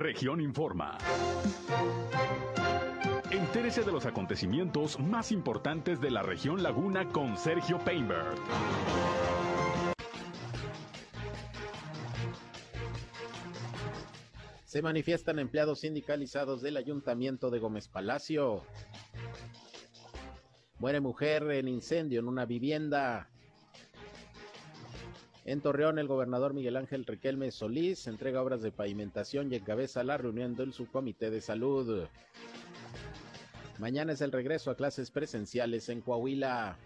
Región Informa. Entérese de los acontecimientos más importantes de la región Laguna con Sergio Painberg. Se manifiestan empleados sindicalizados del Ayuntamiento de Gómez Palacio. Muere mujer en incendio en una vivienda. En Torreón, el gobernador Miguel Ángel Riquelme Solís entrega obras de pavimentación y encabeza la reunión del subcomité de salud. Mañana es el regreso a clases presenciales en Coahuila.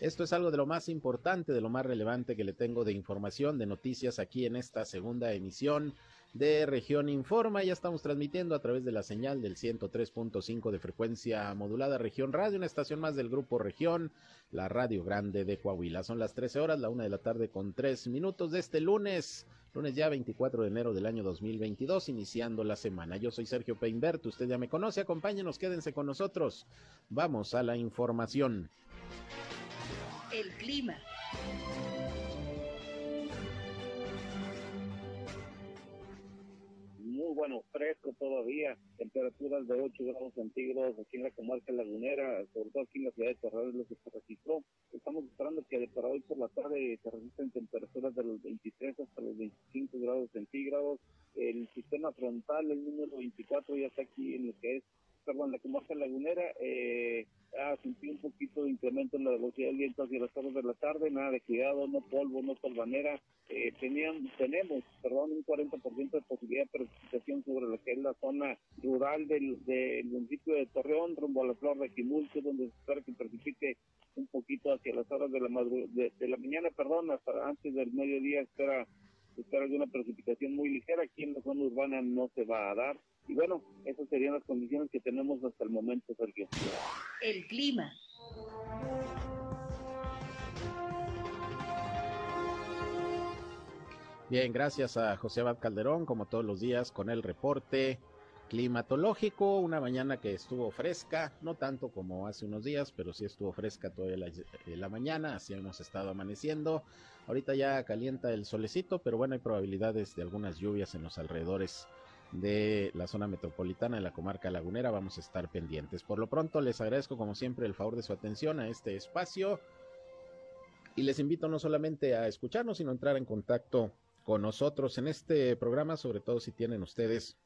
Esto es algo de lo más importante, de lo más relevante que le tengo de información, de noticias aquí en esta segunda emisión de Región Informa. Ya estamos transmitiendo a través de la señal del 103.5 de frecuencia modulada Región Radio, una estación más del grupo Región, la Radio Grande de Coahuila. Son las 13 horas, la una de la tarde con tres minutos de este lunes. Lunes ya 24 de enero del año 2022, iniciando la semana. Yo soy Sergio Peinbert, usted ya me conoce, acompáñenos, quédense con nosotros. Vamos a la información. El clima. Bueno, fresco todavía, temperaturas de 8 grados centígrados aquí en la comarca lagunera, sobre todo aquí en la ciudad de Torreón, lo que se registró. Estamos esperando que para hoy por la tarde se registren temperaturas de los 23 hasta los 25 grados centígrados. El sistema frontal, el número 24, ya está aquí en lo que es, perdón, la comarca lagunera. Eh, ha sentido un poquito de incremento en la velocidad del viento hacia las horas de la tarde, nada de cuidado, no polvo, no polvanera. Eh, tenían, tenemos, perdón, un 40% de posibilidad de precipitación sobre lo que es la zona rural del, del municipio de Torreón, rumbo a la flor de Quimulco, donde se espera que precipite un poquito hacia las horas de la de, de, la mañana, perdón, hasta antes del mediodía espera espera alguna precipitación muy ligera. Aquí en la zona urbana no se va a dar. Y bueno, esas serían las condiciones que tenemos hasta el momento, Sergio. El clima. Bien, gracias a José Abad Calderón, como todos los días, con el reporte climatológico. Una mañana que estuvo fresca, no tanto como hace unos días, pero sí estuvo fresca toda la, eh, la mañana, así hemos estado amaneciendo. Ahorita ya calienta el solecito, pero bueno, hay probabilidades de algunas lluvias en los alrededores de la zona metropolitana de la comarca lagunera. Vamos a estar pendientes. Por lo pronto les agradezco como siempre el favor de su atención a este espacio y les invito no solamente a escucharnos, sino a entrar en contacto con nosotros en este programa, sobre todo si tienen ustedes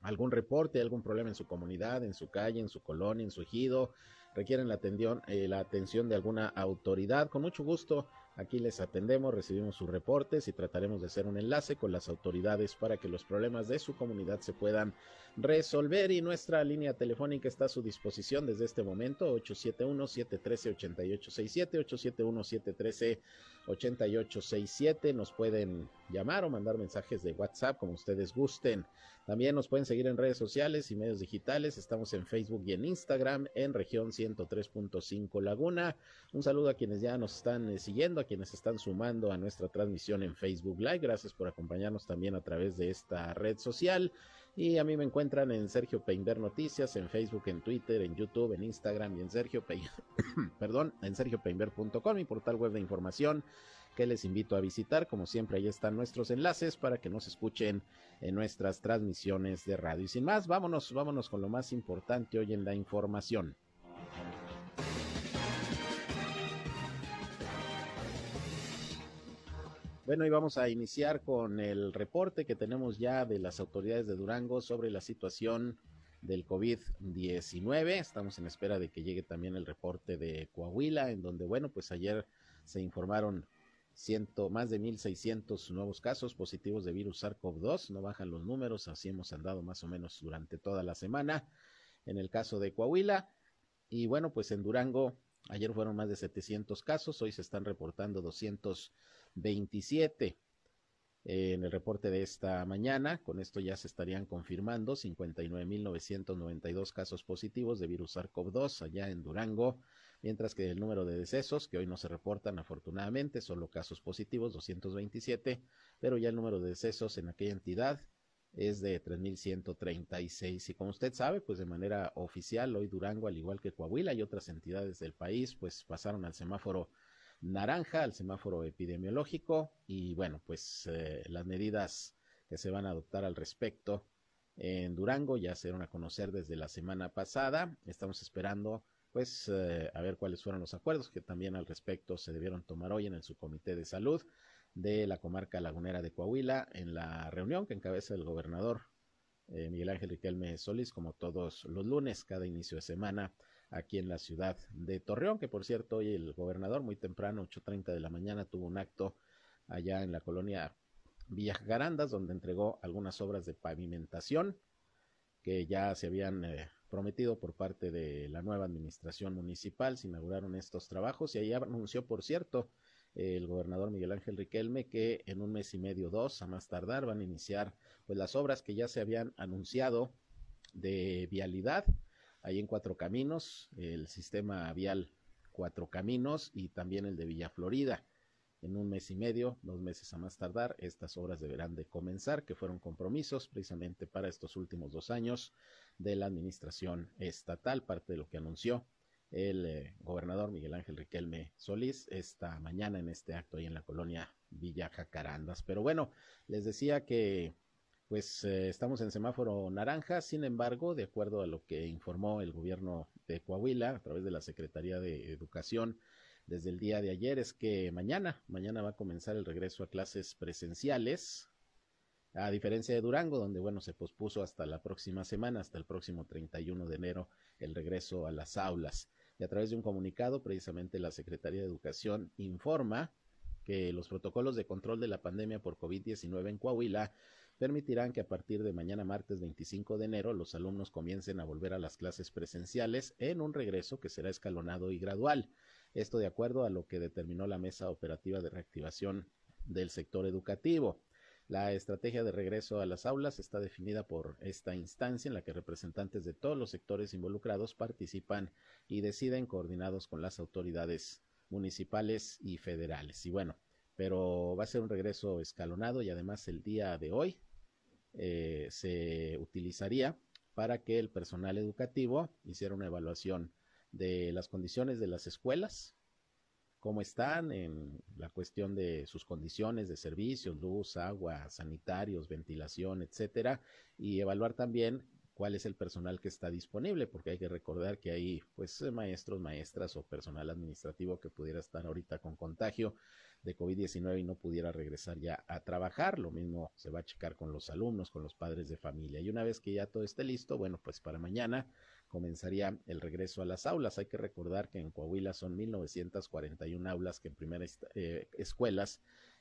algún reporte, algún problema en su comunidad, en su calle, en su colonia, en su ejido, requieren la atención, eh, la atención de alguna autoridad. Con mucho gusto Aquí les atendemos, recibimos sus reportes y trataremos de hacer un enlace con las autoridades para que los problemas de su comunidad se puedan resolver y nuestra línea telefónica está a su disposición desde este momento 871-713-8867, 871-713-8867. Nos pueden llamar o mandar mensajes de WhatsApp como ustedes gusten. También nos pueden seguir en redes sociales y medios digitales. Estamos en Facebook y en Instagram en región 103.5 Laguna. Un saludo a quienes ya nos están eh, siguiendo, a quienes están sumando a nuestra transmisión en Facebook Live. Gracias por acompañarnos también a través de esta red social. Y a mí me encuentran en Sergio Peinber Noticias, en Facebook, en Twitter, en YouTube, en Instagram y en Sergio perdón, en mi portal web de información que les invito a visitar. Como siempre, ahí están nuestros enlaces para que nos escuchen en nuestras transmisiones de radio. Y sin más, vámonos, vámonos con lo más importante hoy en la información. Bueno, y vamos a iniciar con el reporte que tenemos ya de las autoridades de Durango sobre la situación del COVID-19. Estamos en espera de que llegue también el reporte de Coahuila, en donde, bueno, pues ayer se informaron ciento, más de 1.600 nuevos casos positivos de virus SARS-CoV-2. No bajan los números, así hemos andado más o menos durante toda la semana. En el caso de Coahuila, y bueno, pues en Durango, ayer fueron más de 700 casos, hoy se están reportando 227 en el reporte de esta mañana. Con esto ya se estarían confirmando 59.992 casos positivos de virus SARS-CoV-2 allá en Durango mientras que el número de decesos, que hoy no se reportan afortunadamente, solo casos positivos, 227, pero ya el número de decesos en aquella entidad es de 3.136. Y como usted sabe, pues de manera oficial, hoy Durango, al igual que Coahuila y otras entidades del país, pues pasaron al semáforo naranja, al semáforo epidemiológico, y bueno, pues eh, las medidas que se van a adoptar al respecto en Durango, ya se dieron a conocer desde la semana pasada, estamos esperando pues eh, a ver cuáles fueron los acuerdos que también al respecto se debieron tomar hoy en el subcomité de salud de la comarca lagunera de Coahuila en la reunión que encabeza el gobernador eh, Miguel Ángel Riquelme Solís, como todos los lunes, cada inicio de semana, aquí en la ciudad de Torreón, que por cierto, hoy el gobernador muy temprano, 8.30 de la mañana, tuvo un acto allá en la colonia Villa Garandas, donde entregó algunas obras de pavimentación que ya se habían eh, prometido por parte de la nueva administración municipal. Se inauguraron estos trabajos y ahí anunció, por cierto, el gobernador Miguel Ángel Riquelme que en un mes y medio, dos, a más tardar, van a iniciar pues las obras que ya se habían anunciado de vialidad ahí en Cuatro Caminos, el sistema vial Cuatro Caminos y también el de Villa Florida. En un mes y medio, dos meses a más tardar, estas obras deberán de comenzar, que fueron compromisos precisamente para estos últimos dos años de la administración estatal, parte de lo que anunció el eh, gobernador Miguel Ángel Riquelme Solís esta mañana en este acto ahí en la colonia Villa Jacarandas. Pero bueno, les decía que pues eh, estamos en semáforo naranja, sin embargo, de acuerdo a lo que informó el gobierno de Coahuila a través de la Secretaría de Educación desde el día de ayer, es que mañana, mañana va a comenzar el regreso a clases presenciales, a diferencia de Durango, donde bueno, se pospuso hasta la próxima semana, hasta el próximo 31 de enero, el regreso a las aulas. Y a través de un comunicado, precisamente la Secretaría de Educación informa que los protocolos de control de la pandemia por COVID-19 en Coahuila permitirán que a partir de mañana martes 25 de enero los alumnos comiencen a volver a las clases presenciales en un regreso que será escalonado y gradual. Esto de acuerdo a lo que determinó la Mesa Operativa de Reactivación del Sector Educativo. La estrategia de regreso a las aulas está definida por esta instancia en la que representantes de todos los sectores involucrados participan y deciden coordinados con las autoridades municipales y federales. Y bueno, pero va a ser un regreso escalonado y además el día de hoy eh, se utilizaría para que el personal educativo hiciera una evaluación de las condiciones de las escuelas, cómo están en la cuestión de sus condiciones de servicios, luz, agua, sanitarios, ventilación, etcétera, y evaluar también cuál es el personal que está disponible, porque hay que recordar que hay pues maestros, maestras o personal administrativo que pudiera estar ahorita con contagio de COVID-19 y no pudiera regresar ya a trabajar. Lo mismo se va a checar con los alumnos, con los padres de familia. Y una vez que ya todo esté listo, bueno, pues para mañana comenzaría el regreso a las aulas. Hay que recordar que en Coahuila son 1941 aulas que en primera eh, escuelas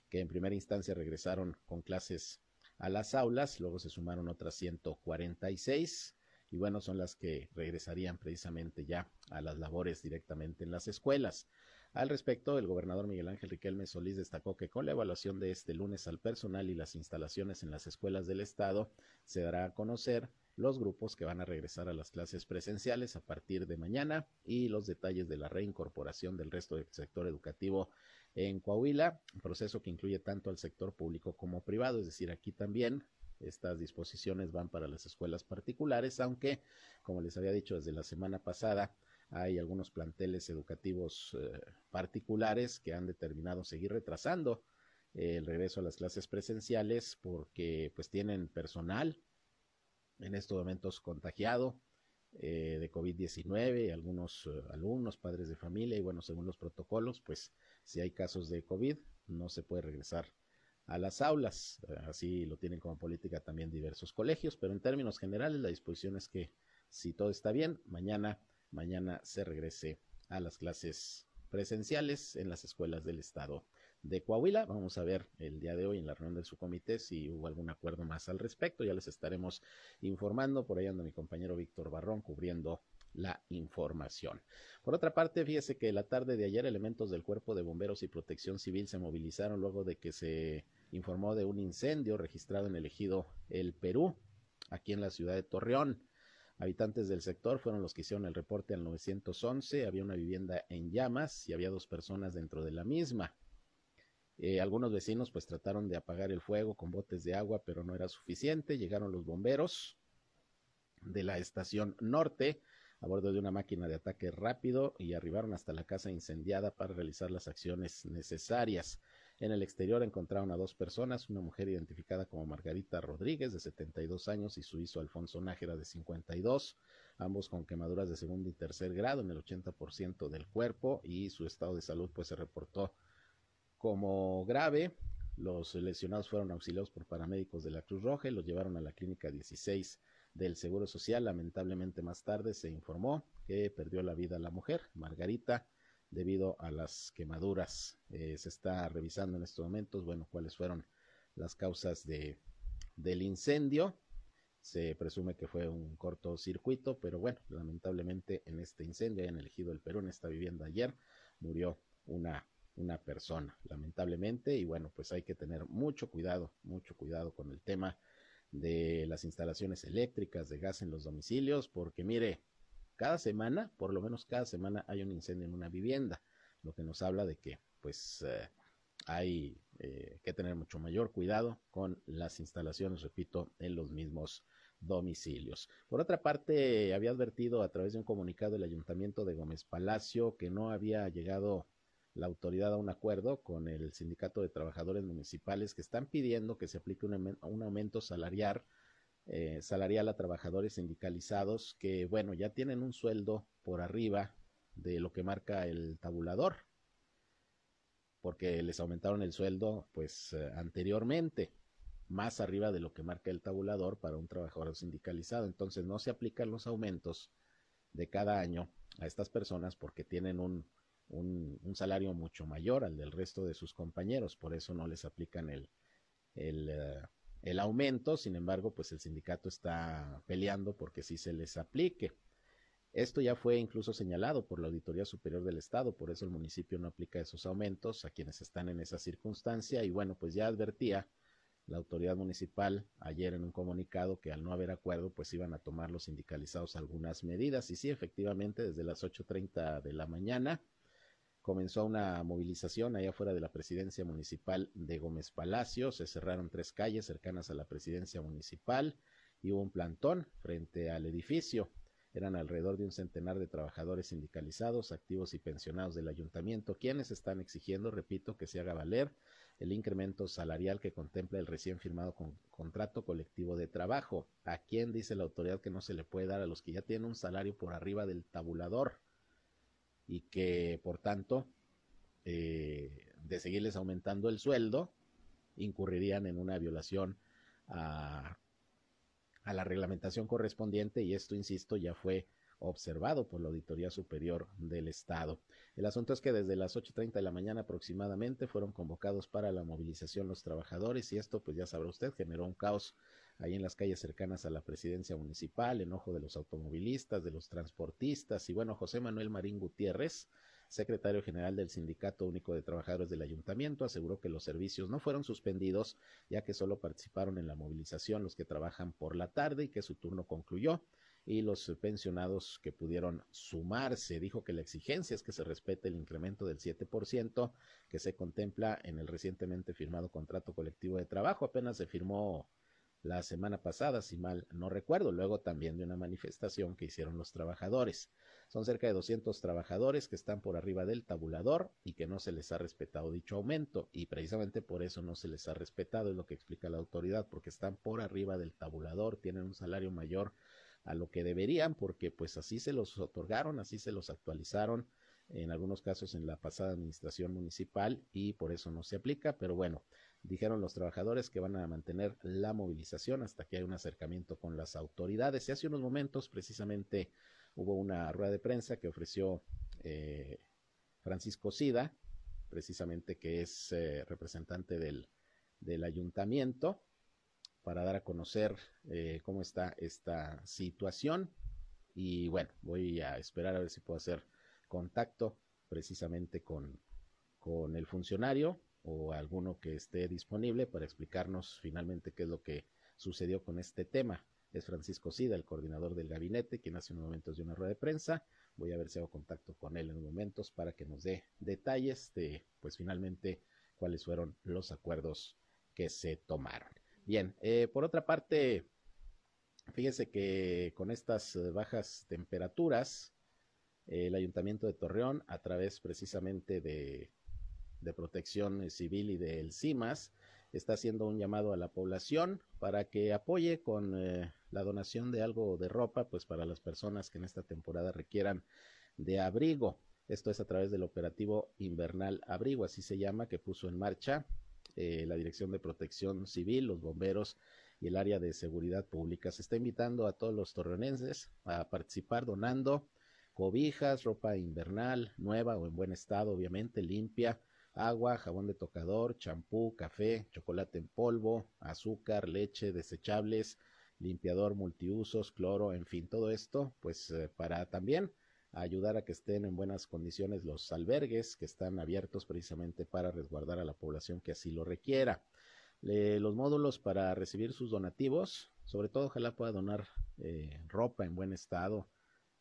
que en primera instancia regresaron con clases a las aulas, luego se sumaron otras 146 y bueno, son las que regresarían precisamente ya a las labores directamente en las escuelas. Al respecto, el gobernador Miguel Ángel Riquelme Solís destacó que con la evaluación de este lunes al personal y las instalaciones en las escuelas del Estado, se dará a conocer los grupos que van a regresar a las clases presenciales a partir de mañana y los detalles de la reincorporación del resto del sector educativo en Coahuila, proceso que incluye tanto al sector público como privado, es decir, aquí también estas disposiciones van para las escuelas particulares, aunque, como les había dicho desde la semana pasada, hay algunos planteles educativos eh, particulares que han determinado seguir retrasando eh, el regreso a las clases presenciales porque pues tienen personal en estos momentos contagiado eh, de COVID-19, algunos alumnos, padres de familia y bueno, según los protocolos, pues si hay casos de COVID no se puede regresar a las aulas. Así lo tienen como política también diversos colegios, pero en términos generales la disposición es que si todo está bien, mañana mañana se regrese a las clases presenciales en las escuelas del estado de Coahuila. Vamos a ver el día de hoy en la reunión de su comité si hubo algún acuerdo más al respecto. Ya les estaremos informando. Por ahí anda mi compañero Víctor Barrón cubriendo la información. Por otra parte, fíjese que la tarde de ayer elementos del Cuerpo de Bomberos y Protección Civil se movilizaron luego de que se informó de un incendio registrado en el ejido El Perú, aquí en la ciudad de Torreón. Habitantes del sector fueron los que hicieron el reporte al 911. Había una vivienda en llamas y había dos personas dentro de la misma. Eh, algunos vecinos pues trataron de apagar el fuego con botes de agua, pero no era suficiente. Llegaron los bomberos de la estación norte a bordo de una máquina de ataque rápido y arribaron hasta la casa incendiada para realizar las acciones necesarias. En el exterior encontraron a dos personas, una mujer identificada como Margarita Rodríguez, de 72 años, y su hijo Alfonso Nájera, de 52, ambos con quemaduras de segundo y tercer grado en el 80% del cuerpo, y su estado de salud pues se reportó como grave. Los lesionados fueron auxiliados por paramédicos de la Cruz Roja y los llevaron a la clínica 16 del Seguro Social. Lamentablemente más tarde se informó que perdió la vida la mujer, Margarita, debido a las quemaduras. Eh, se está revisando en estos momentos, bueno, cuáles fueron las causas de, del incendio. Se presume que fue un cortocircuito, pero bueno, lamentablemente en este incendio, en el ejido del Perú, en esta vivienda ayer, murió una, una persona, lamentablemente, y bueno, pues hay que tener mucho cuidado, mucho cuidado con el tema de las instalaciones eléctricas, de gas en los domicilios, porque mire, cada semana, por lo menos cada semana, hay un incendio en una vivienda, lo que nos habla de que, pues, eh, hay eh, que tener mucho mayor cuidado con las instalaciones, repito, en los mismos domicilios. Por otra parte, había advertido a través de un comunicado el ayuntamiento de Gómez Palacio que no había llegado la autoridad a un acuerdo con el sindicato de trabajadores municipales que están pidiendo que se aplique un, aumento salarial eh, salarial a trabajadores sindicalizados que, bueno, ya tienen un sueldo por arriba de lo que marca el tabulador, porque les aumentaron el sueldo, pues, eh, anteriormente, más arriba de lo que marca el tabulador para un trabajador sindicalizado. Entonces, no se aplican los aumentos de cada año a estas personas porque tienen un, un, salario mucho mayor al del resto de sus compañeros, por eso no les aplican el, el, uh, el aumento, sin embargo, pues el sindicato está peleando porque sí se les aplique. Esto ya fue incluso señalado por la Auditoría Superior del Estado, por eso el municipio no aplica esos aumentos a quienes están en esa circunstancia y bueno, pues ya advertía la autoridad municipal ayer en un comunicado que al no haber acuerdo pues iban a tomar los sindicalizados algunas medidas y sí, efectivamente, desde las 8.30 de la mañana comenzó una movilización allá afuera de la presidencia municipal de Gómez Palacio. Se cerraron tres calles cercanas a la presidencia municipal y hubo un plantón frente al edificio. Eran alrededor de un centenar de trabajadores sindicalizados, activos y pensionados del ayuntamiento, quienes están exigiendo, repito, que se haga valer el incremento salarial que contempla el recién firmado con, contrato colectivo de trabajo. ¿A quién dice la autoridad que no se le puede dar a los que ya tienen un salario por arriba del tabulador? Y que por tanto eh, de seguirles aumentando el sueldo incurrirían en una violación a, a la reglamentación correspondiente y esto, insisto, ya fue observado por la Auditoría Superior del Estado. El asunto es que desde las 8.30 de la mañana aproximadamente fueron convocados para la movilización los trabajadores y esto, pues ya sabrá usted, generó un caos ahí en las calles cercanas a la presidencia municipal, enojo de los automovilistas, de los transportistas y bueno, José Manuel Marín Gutiérrez, secretario general del Sindicato Único de Trabajadores del Ayuntamiento, aseguró que los servicios no fueron suspendidos, ya que solo participaron en la movilización los que trabajan por la tarde y que su turno concluyó y los pensionados que pudieron sumarse. Dijo que la exigencia es que se respete el incremento del 7% que se contempla en el recientemente firmado contrato colectivo de trabajo. Apenas se firmó la semana pasada, si mal no recuerdo, luego también de una manifestación que hicieron los trabajadores. Son cerca de 200 trabajadores que están por arriba del tabulador y que no se les ha respetado dicho aumento y precisamente por eso no se les ha respetado, es lo que explica la autoridad, porque están por arriba del tabulador, tienen un salario mayor a lo que deberían, porque pues así se los otorgaron, así se los actualizaron en algunos casos en la pasada administración municipal y por eso no se aplica, pero bueno, dijeron los trabajadores que van a mantener la movilización hasta que haya un acercamiento con las autoridades. Y hace unos momentos precisamente hubo una rueda de prensa que ofreció eh, Francisco Sida, precisamente que es eh, representante del, del, ayuntamiento, para dar a conocer eh, cómo está esta situación. Y bueno, voy a esperar a ver si puedo hacer contacto precisamente con, con el funcionario o alguno que esté disponible para explicarnos finalmente qué es lo que sucedió con este tema. Es Francisco Sida, el coordinador del gabinete, quien hace unos momentos de una rueda de prensa. Voy a ver si hago contacto con él en unos momentos para que nos dé detalles de, pues finalmente, cuáles fueron los acuerdos que se tomaron. Bien, eh, por otra parte, fíjese que con estas eh, bajas temperaturas, el Ayuntamiento de Torreón, a través precisamente de de Protección Civil y del CIMAS está haciendo un llamado a la población para que apoye con eh, la donación de algo de ropa, pues para las personas que en esta temporada requieran de abrigo. Esto es a través del operativo Invernal Abrigo, así se llama, que puso en marcha eh, la Dirección de Protección Civil, los bomberos y el área de seguridad pública. Se está invitando a todos los torreonenses a participar donando cobijas, ropa invernal, nueva o en buen estado, obviamente, limpia, agua, jabón de tocador, champú, café, chocolate en polvo, azúcar, leche, desechables, limpiador multiusos, cloro, en fin, todo esto, pues eh, para también ayudar a que estén en buenas condiciones los albergues que están abiertos precisamente para resguardar a la población que así lo requiera. los módulos para recibir sus donativos, sobre todo ojalá pueda donar eh, ropa en buen estado,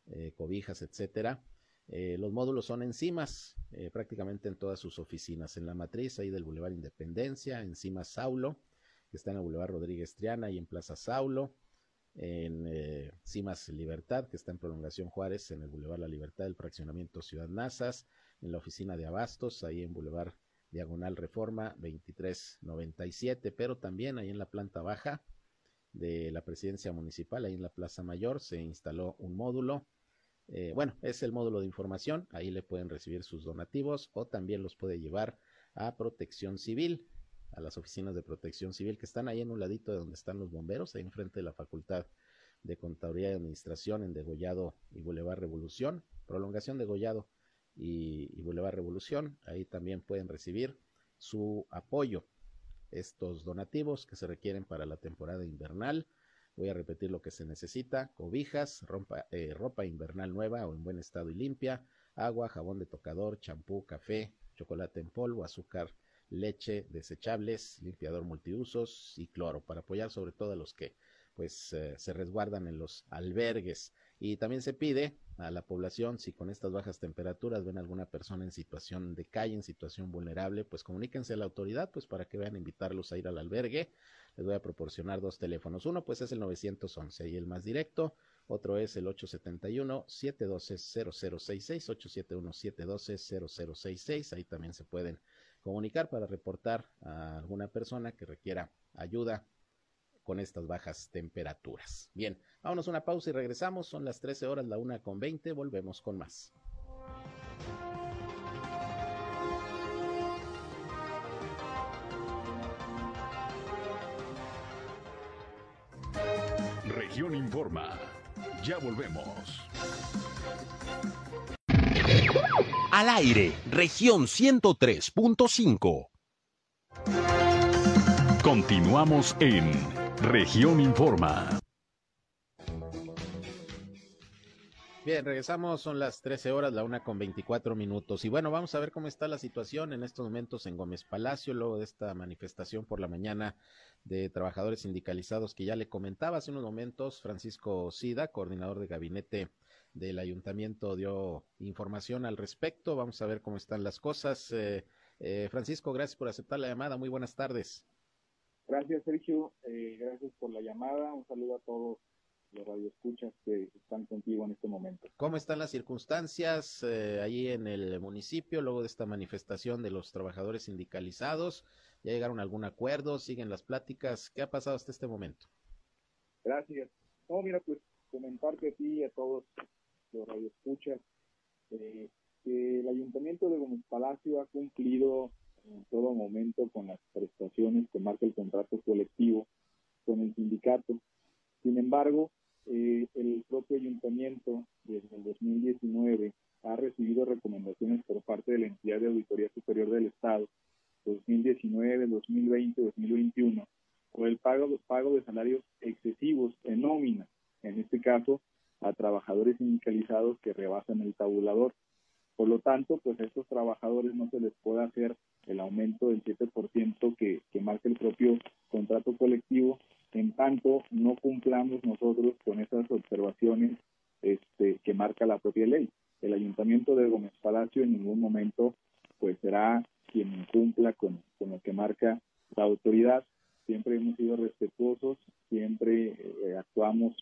eh, cobijas, etcétera. Eh, los módulos son enzimas, eh, prácticamente en todas sus oficinas. En la matriz, ahí del Boulevard Independencia, enzimas Saulo, que está en el Boulevard Rodríguez Triana y en Plaza Saulo. En eh, Cimas Libertad, que está en Prolongación Juárez, en el Boulevard La Libertad del Fraccionamiento Ciudad Nazas. En la oficina de Abastos, ahí en Boulevard Diagonal Reforma 2397. Pero también ahí en la planta baja de la presidencia municipal, ahí en la Plaza Mayor, se instaló un módulo eh, bueno, es el módulo de información, ahí le pueden recibir sus donativos o también los puede llevar a Protección Civil, a las oficinas de Protección Civil que están ahí en un ladito de donde están los bomberos, ahí enfrente de la Facultad de Contaduría y Administración en Degollado y Boulevard Revolución, prolongación de Degollado y, y Boulevard Revolución, ahí también pueden recibir su apoyo, estos donativos que se requieren para la temporada invernal Voy a repetir lo que se necesita. Cobijas, eh, ropa invernal nueva o en buen estado y limpia, agua, jabón de tocador, champú, café, chocolate en polvo, azúcar, leche, desechables, limpiador multiusos y cloro para apoyar sobre todo a los que pues eh, se resguardan en los albergues. Y también se pide a la población, si con estas bajas temperaturas ven alguna persona en situación de calle, en situación vulnerable, pues comuníquense a la autoridad, pues para que vean invitarlos a ir al albergue les voy a proporcionar dos teléfonos. Uno pues es el 911 y el más directo. Otro es el 871-712-0066, 871-712-0066. Ahí también se pueden comunicar para reportar a alguna persona que requiera ayuda con estas bajas temperaturas. Bien, vámonos a una pausa y regresamos. Son las 13 horas, la una con 20. Volvemos con más. informa. Ya volvemos. Al aire, región 103.5. Continuamos en región informa. Bien, regresamos, son las 13 horas, la una con 24 minutos. Y bueno, vamos a ver cómo está la situación en estos momentos en Gómez Palacio, luego de esta manifestación por la mañana de trabajadores sindicalizados que ya le comentaba hace unos momentos. Francisco Sida, coordinador de gabinete del ayuntamiento, dio información al respecto. Vamos a ver cómo están las cosas. Eh, eh, Francisco, gracias por aceptar la llamada. Muy buenas tardes. Gracias, Sergio. Eh, gracias por la llamada. Un saludo a todos los radioescuchas que están contigo en este momento. ¿Cómo están las circunstancias eh, ahí en el municipio luego de esta manifestación de los trabajadores sindicalizados? ¿Ya llegaron a algún acuerdo? ¿Siguen las pláticas? ¿Qué ha pasado hasta este momento? Gracias. No, mira, pues comentarte a ti y a todos los radioescuchas eh, que el Ayuntamiento de Gómez Palacio ha cumplido en todo momento con las prestaciones que marca el contrato colectivo con el sindicato sin embargo, eh, el propio ayuntamiento desde el 2019 ha recibido recomendaciones por parte de la entidad de auditoría superior del Estado 2019, 2020, 2021 por el pago, pago de salarios excesivos en nómina, en este caso a trabajadores sindicalizados que rebasan el tabulador. Por lo tanto, pues a estos trabajadores no se les puede hacer el aumento del 7% que, que marca el propio contrato colectivo en tanto no cumplamos nosotros con esas observaciones este, que marca la propia ley. El ayuntamiento de Gómez Palacio en ningún momento pues será quien incumpla con, lo que marca la autoridad. Siempre hemos sido respetuosos, siempre eh, actuamos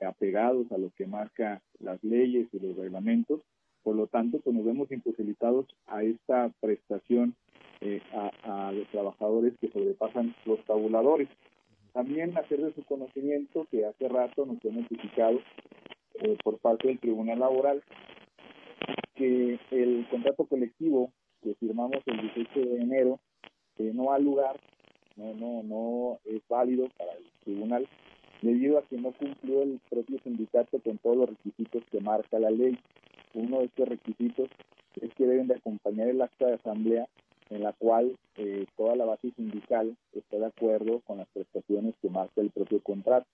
apegados a lo que marca las leyes y los reglamentos. Por lo tanto, pues nos vemos imposibilitados a esta prestación eh, a, los trabajadores que sobrepasan los tabuladores. También hacer de su conocimiento que hace rato nos fue notificado eh, por parte del Tribunal Laboral que el contrato colectivo que firmamos el 18 de enero eh, no ha lugar, no, no, no es válido para el tribunal debido a que no cumplió el propio sindicato con todos los requisitos que marca la ley. Uno de estos requisitos es que deben de acompañar el acta de asamblea en la cual eh, toda la base sindical está de acuerdo con las prestaciones que marca el propio contrato.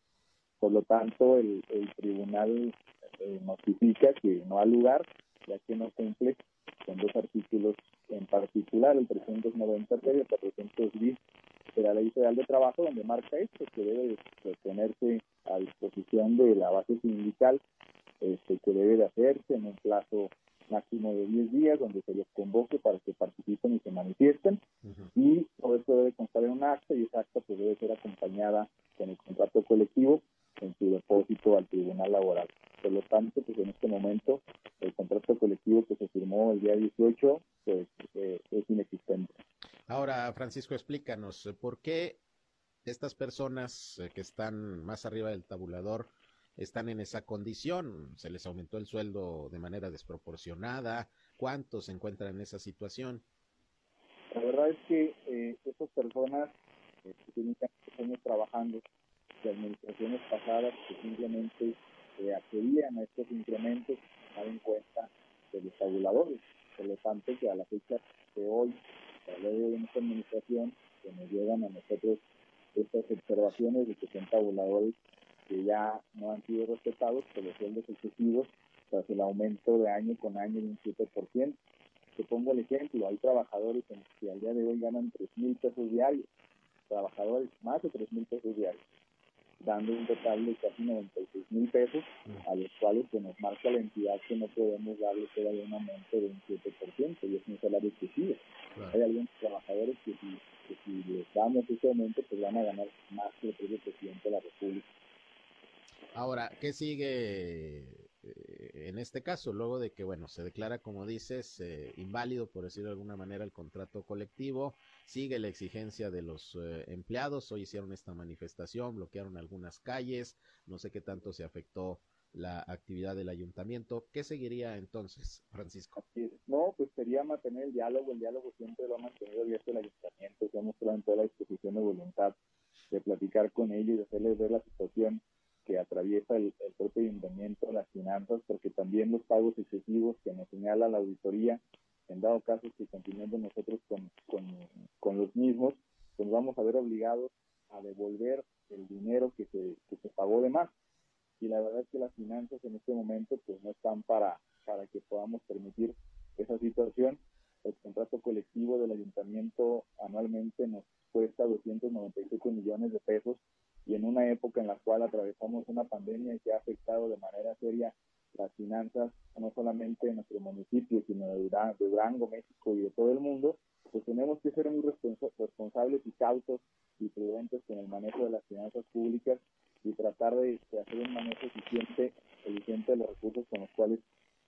Por lo tanto, el, tribunal eh, notifica que no ha lugar, ya que no cumple con dos artículos en particular, el 390 y el 410 de la Ley Federal de Trabajo, donde marca esto, que debe de ponerse a disposición de la base sindical, este, que debe de hacerse en un plazo máximo de 10 días, donde se les convoque para que participen y se manifiesten. Y todo esto debe constar en un acta y esa acta pues, debe ser acompañada con el contrato colectivo en su depósito al Tribunal Laboral. Por lo tanto, pues en este momento el contrato colectivo que se firmó el día 18 pues, eh, es inexistente. Ahora, Francisco, explícanos, ¿por qué estas personas eh, que están más arriba del tabulador están en esa condición? ¿Se les aumentó el sueldo de manera desproporcionada? ¿Cuántos se encuentran en esa situación? La verdad es que eh, estas personas eh, que tienen años trabajando de administraciones pasadas que simplemente eh, accedían a estos incrementos en cuenta de los tabuladores. Por lo tanto, que a la fecha de hoy, a través de nuestra administración, que nos llegan a nosotros estas observaciones de que son tabuladores que ya no han sido respetados por los sueldos excesivos tras el aumento de año con año de un 7%. Te pongo el ejemplo, hay trabajadores que al día de hoy ganan 3 mil pesos diarios, trabajadores más de 3 mil pesos diarios, dando un total de casi 96 mil pesos, a los cuales se nos marca la entidad que no podemos darle todavía un aumento de un 7%, y es un salario excesivo. Hay algunos trabajadores que si, que si les damos ese aumento, pues van a ganar más que el propio presidente de la República. Ahora, ¿qué sigue eh, en este caso? Luego de que, bueno, se declara, como dices, eh, inválido, por decirlo de alguna manera, el contrato colectivo, sigue la exigencia de los eh, empleados. Hoy hicieron esta manifestación, bloquearon algunas calles, no sé qué tanto se afectó la actividad del ayuntamiento. ¿Qué seguiría entonces, Francisco? No, pues sería mantener el diálogo. El diálogo siempre lo ha mantenido abierto el ayuntamiento. Se ha mostrado en toda la disposición de voluntad de platicar con ellos y de hacerles ver la situación que atraviesa el, propio ayuntamiento, las finanzas, porque también los pagos excesivos que nos señala la auditoría, en dado caso que continuemos nosotros con, con, los mismos, pues vamos a ver obligados a devolver el dinero que se, que se pagó de más. Y la verdad es que las finanzas en este momento pues no están para, para que podamos permitir esa situación. El contrato colectivo del ayuntamiento anualmente nos cuesta 297 millones de pesos y en una época en la cual atravesamos una pandemia que ha afectado de manera seria las finanzas, no solamente de nuestro municipio, sino de Durango, México y de todo el mundo, pues tenemos que ser muy responsables y cautos y prudentes con el manejo de las finanzas públicas y tratar de, hacer un manejo eficiente, eficiente de los recursos con los cuales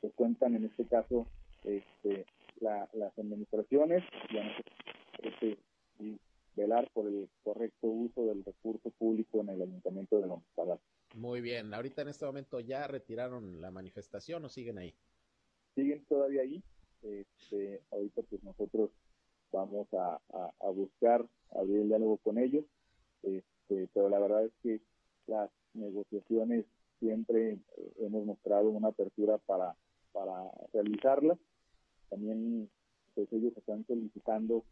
se cuentan, en este caso, este, las administraciones y, este, y velar por el correcto uso del recurso público en el Ayuntamiento de López Muy bien, ahorita en este momento ya retiraron la manifestación o siguen ahí? Siguen todavía ahí. Este, ahorita pues nosotros vamos a, buscar abrir el diálogo con ellos, este, pero la verdad es que las negociaciones siempre hemos mostrado una apertura para, para realizarlas. También pues ellos están solicitando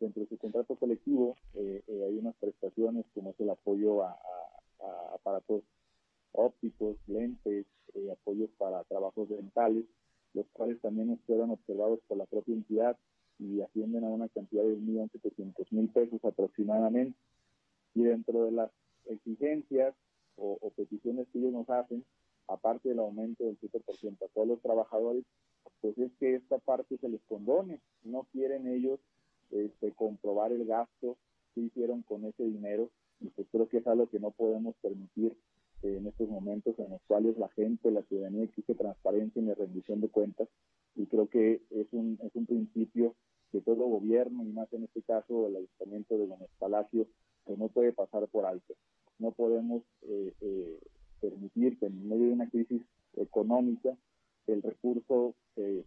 dentro de su contrato colectivo eh, eh, hay unas prestaciones como es el apoyo a, aparatos ópticos, lentes, eh, apoyos para trabajos dentales, los cuales también fueron observados por la propia entidad y ascienden a una cantidad de 1.700.000 pesos aproximadamente. Y dentro de las exigencias o, o, peticiones que ellos nos hacen, aparte del aumento del 7% a todos los trabajadores, pues es que esta parte se les condone. No quieren ellos este, comprobar el gasto que hicieron con ese dinero y pues creo que es algo que no podemos permitir eh, en estos momentos en los cuales la gente, la ciudadanía exige transparencia y rendición de cuentas y creo que es un, es un principio que todo gobierno y más en este caso el Ayuntamiento de Gómez Palacio, que no puede pasar por alto. No podemos eh, eh, permitir que en medio de una crisis económica el recurso se,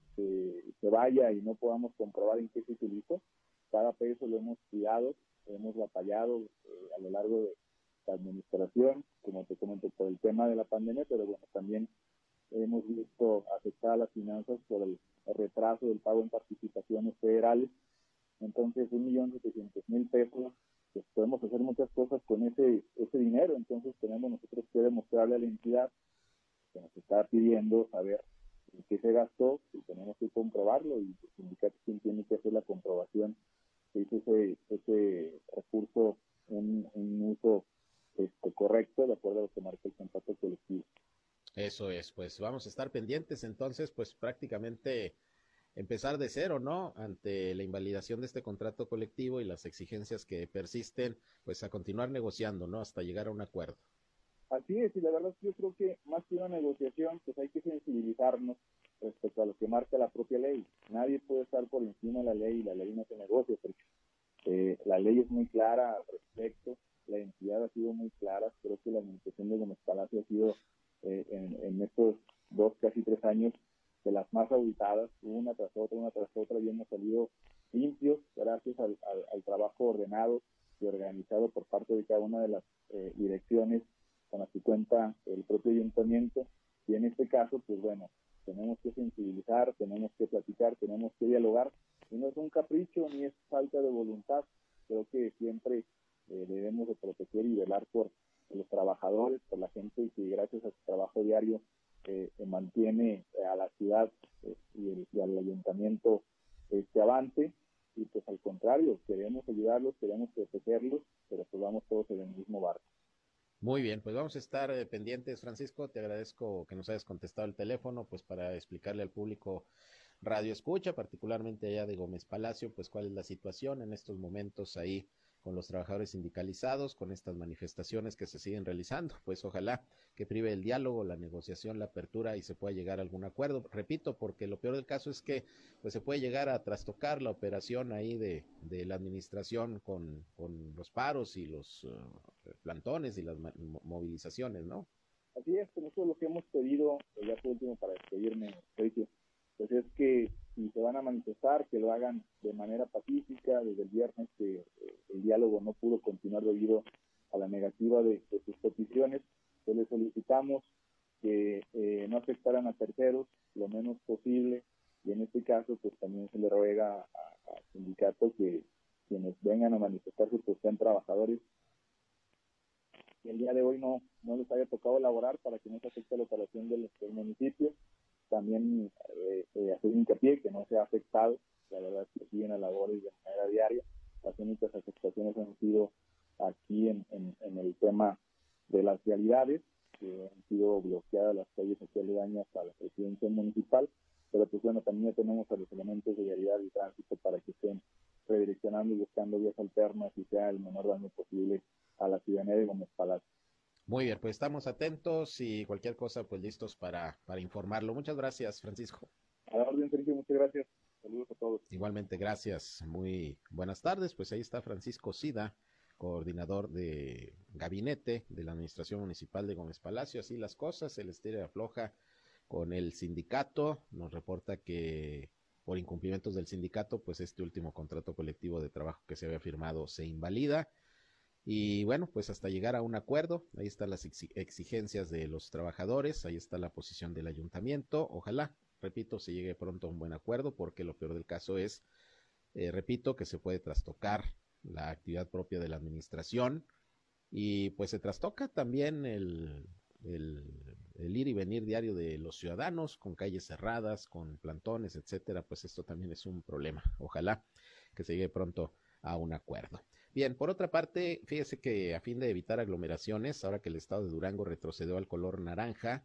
vaya y no podamos comprobar en qué se utilizó. Cada peso lo hemos cuidado, hemos batallado eh, a lo largo de la administración, como te comento, por el tema de la pandemia, pero bueno, también hemos visto afectadas las finanzas por el retraso del pago en participaciones federales. Entonces, un millón setecientos mil pesos, pues podemos hacer muchas cosas con ese, ese dinero. Entonces, tenemos nosotros que demostrarle a la entidad que nos está pidiendo saber en qué se gastó y tenemos que comprobarlo y el sindicato tiene que hacer la comprobación que hizo ese, ese recurso un, un uso este, correcto de acuerdo a lo que marca el contrato colectivo. Eso es, pues vamos a estar pendientes entonces, pues prácticamente empezar de cero, ¿no? Ante la invalidación de este contrato colectivo y las exigencias que persisten, pues a continuar negociando, ¿no? Hasta llegar a un acuerdo. Así es, y la verdad yo creo que más que una negociación, pues hay que sensibilizarnos respecto a lo que marca la propia ley. Nadie puede estar por encima de la ley y la ley no se negocia, porque eh, la ley es muy clara al respecto, la entidad ha sido muy clara, creo que la administración de Gómez Palacio ha sido eh, en, estos dos, casi tres años, de las más auditadas, una tras otra, una tras otra, y hemos salido limpios gracias al, trabajo ordenado y organizado por parte de cada una de las eh, direcciones con las que cuenta el propio ayuntamiento. Y en este caso, pues bueno, tenemos que sensibilizar, tenemos que platicar, tenemos que dialogar. Y no es un capricho ni es falta de voluntad. Creo que siempre eh, debemos de proteger y velar por los trabajadores, por la gente y que gracias a su trabajo diario eh, mantiene a la ciudad eh, y, al ayuntamiento este avance y pues al contrario, queremos ayudarlos, queremos protegerlos, pero pues vamos todos en el mismo barco. Muy bien, pues vamos a estar eh, pendientes, Francisco. Te agradezco que nos hayas contestado el teléfono, pues para explicarle al público Radio Escucha, particularmente allá de Gómez Palacio, pues cuál es la situación en estos momentos ahí con los trabajadores sindicalizados, con estas manifestaciones que se siguen realizando. Pues ojalá que prive el diálogo, la negociación, la apertura y se pueda llegar a algún acuerdo. Repito, porque lo peor del caso es que pues se puede llegar a trastocar la operación ahí de, de la administración con, con, los paros y los uh, plantones y las movilizaciones, ¿no? Así es, eso es lo que hemos pedido, ya por último para despedirme, pues es que si se van a manifestar, que lo hagan de manera pacífica. Desde el viernes que eh, el diálogo no pudo continuar debido a la negativa de, sus peticiones, pues les solicitamos que eh, no afectaran a terceros lo menos posible y en este caso pues también se le ruega al sindicato que quienes vengan a manifestarse pues sean trabajadores el día de hoy no, no les haya tocado elaborar para que no se afecte la operación del, municipio. También eh, eh, hacer hincapié que no se ha afectado, la verdad es que siguen a labores de manera diaria, las únicas afectaciones han sido aquí en, en, el tema de las realidades, que han sido bloqueadas las calles hacia aledañas a la presidencia municipal, pero pues bueno, también tenemos a los elementos de realidad y tránsito para que estén redireccionando y buscando vías alternas y sea el menor daño posible a la ciudadanía de Gómez Palacio. Muy bien, pues estamos atentos y cualquier cosa, pues listos para, para informarlo. Muchas gracias, Francisco. A la orden, Sergio, muchas gracias. Saludos a todos. Igualmente, gracias. Muy buenas tardes. Pues ahí está Francisco Sida, coordinador de gabinete de la Administración Municipal de Gómez Palacio. Así las cosas, el estira afloja con el sindicato. Nos reporta que por incumplimientos del sindicato, pues este último contrato colectivo de trabajo que se había firmado se invalida. Y bueno, pues hasta llegar a un acuerdo, ahí están las exigencias de los trabajadores, ahí está la posición del ayuntamiento. Ojalá, repito, se llegue pronto a un buen acuerdo, porque lo peor del caso es, eh, repito, que se puede trastocar la actividad propia de la administración y pues se trastoca también el, el, el, ir y venir diario de los ciudadanos con calles cerradas, con plantones, etcétera, pues esto también es un problema. Ojalá que se llegue pronto a un acuerdo. Bien, por otra parte, fíjese que a fin de evitar aglomeraciones, ahora que el estado de Durango retrocedió al color naranja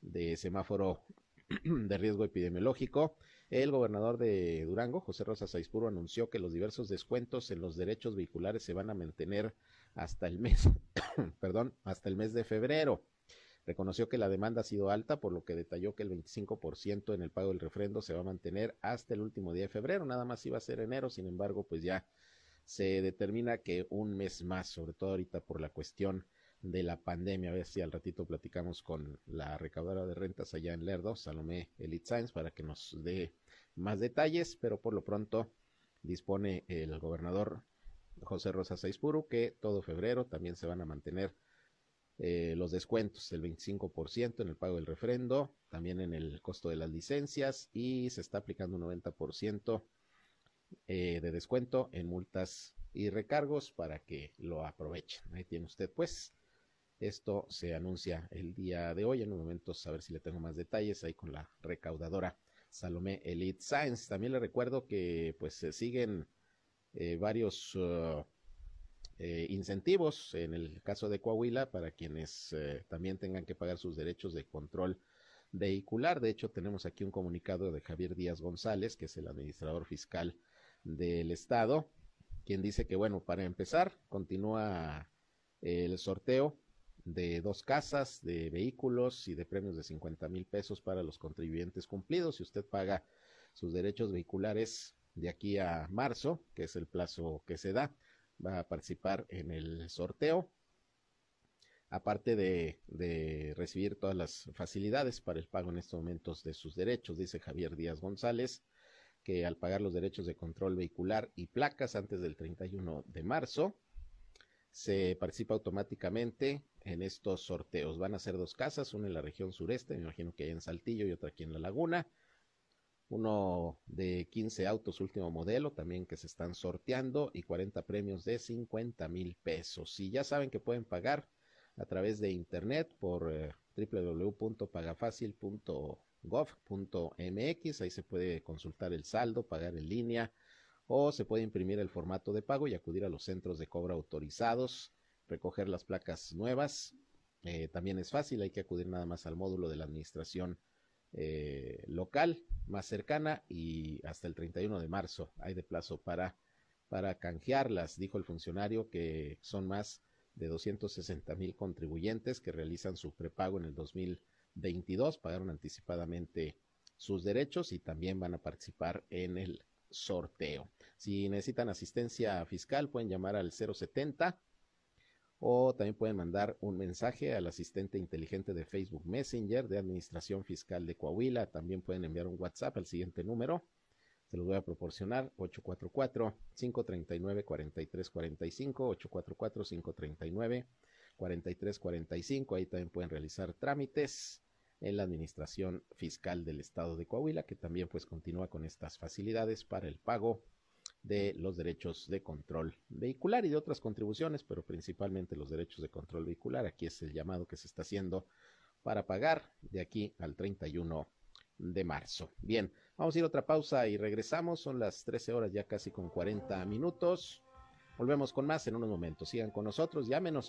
de semáforo de riesgo epidemiológico, el gobernador de Durango, José Rosa Saizpuro, anunció que los diversos descuentos en los derechos vehiculares se van a mantener hasta el mes, perdón, hasta el mes de febrero. Reconoció que la demanda ha sido alta, por lo que detalló que el 25% en el pago del refrendo se va a mantener hasta el último día de febrero, nada más iba a ser enero, sin embargo, pues ya se determina que un mes más, sobre todo ahorita por la cuestión de la pandemia. A ver si al ratito platicamos con la recaudadora de rentas allá en Lerdo, Salomé Elite Science, para que nos dé más detalles, pero por lo pronto dispone el gobernador José Rosa Saizpuru que todo febrero también se van a mantener eh, los descuentos del 25% en el pago del refrendo, también en el costo de las licencias y se está aplicando un 90% eh, de descuento en multas y recargos para que lo aprovechen. Ahí tiene usted pues. Esto se anuncia el día de hoy. En un momento a ver si le tengo más detalles ahí con la recaudadora Salomé Elite Science. También le recuerdo que pues se siguen eh, varios uh, eh, incentivos en el caso de Coahuila para quienes también tengan que pagar sus derechos de control vehicular. De hecho, tenemos aquí un comunicado de Javier Díaz González, que es el administrador fiscal del estado, quien dice que, bueno, para empezar, continúa el sorteo de dos casas, de vehículos y de premios de 50 mil pesos para los contribuyentes cumplidos. Si usted paga sus derechos vehiculares de aquí a marzo, que es el plazo que se da, va a participar en el sorteo. Aparte de, de recibir todas las facilidades para el pago en estos momentos de sus derechos, dice Javier Díaz González, que al pagar los derechos de control vehicular y placas antes del 31 de marzo, se participa automáticamente en estos sorteos. Van a ser dos casas, una en la región sureste, me imagino que hay en Saltillo y otra aquí en La Laguna. Uno de 15 autos último modelo también que se están sorteando y 40 premios de 50 mil pesos. Y ya saben que pueden pagar a través de internet por eh, www.pagafacil.gov.mx. Ahí se puede consultar el saldo, pagar en línea o se puede imprimir el formato de pago y acudir a los centros de cobro autorizados, recoger las placas nuevas. Eh, también es fácil, hay que acudir nada más al módulo de la administración eh, local más cercana y hasta el 31 de marzo hay de plazo para, para canjearlas, dijo el funcionario que son más de 260 mil contribuyentes que realizan su prepago en el 2022, pagaron anticipadamente sus derechos y también van a participar en el sorteo. Si necesitan asistencia fiscal, pueden llamar al 070 o también pueden mandar un mensaje al asistente inteligente de Facebook Messenger de Administración Fiscal de Coahuila. También pueden enviar un WhatsApp al siguiente número. Se los voy a proporcionar 844-539-4345, 844-539-4345. Ahí también pueden realizar trámites en la Administración Fiscal del Estado de Coahuila, que también pues continúa con estas facilidades para el pago de los derechos de control vehicular y de otras contribuciones, pero principalmente los derechos de control vehicular. Aquí es el llamado que se está haciendo para pagar de aquí al 31 de marzo. Bien, vamos a ir a otra pausa y regresamos. Son las 13 horas ya casi con 40 minutos. Volvemos con más en unos momentos. Sigan con nosotros. Llámenos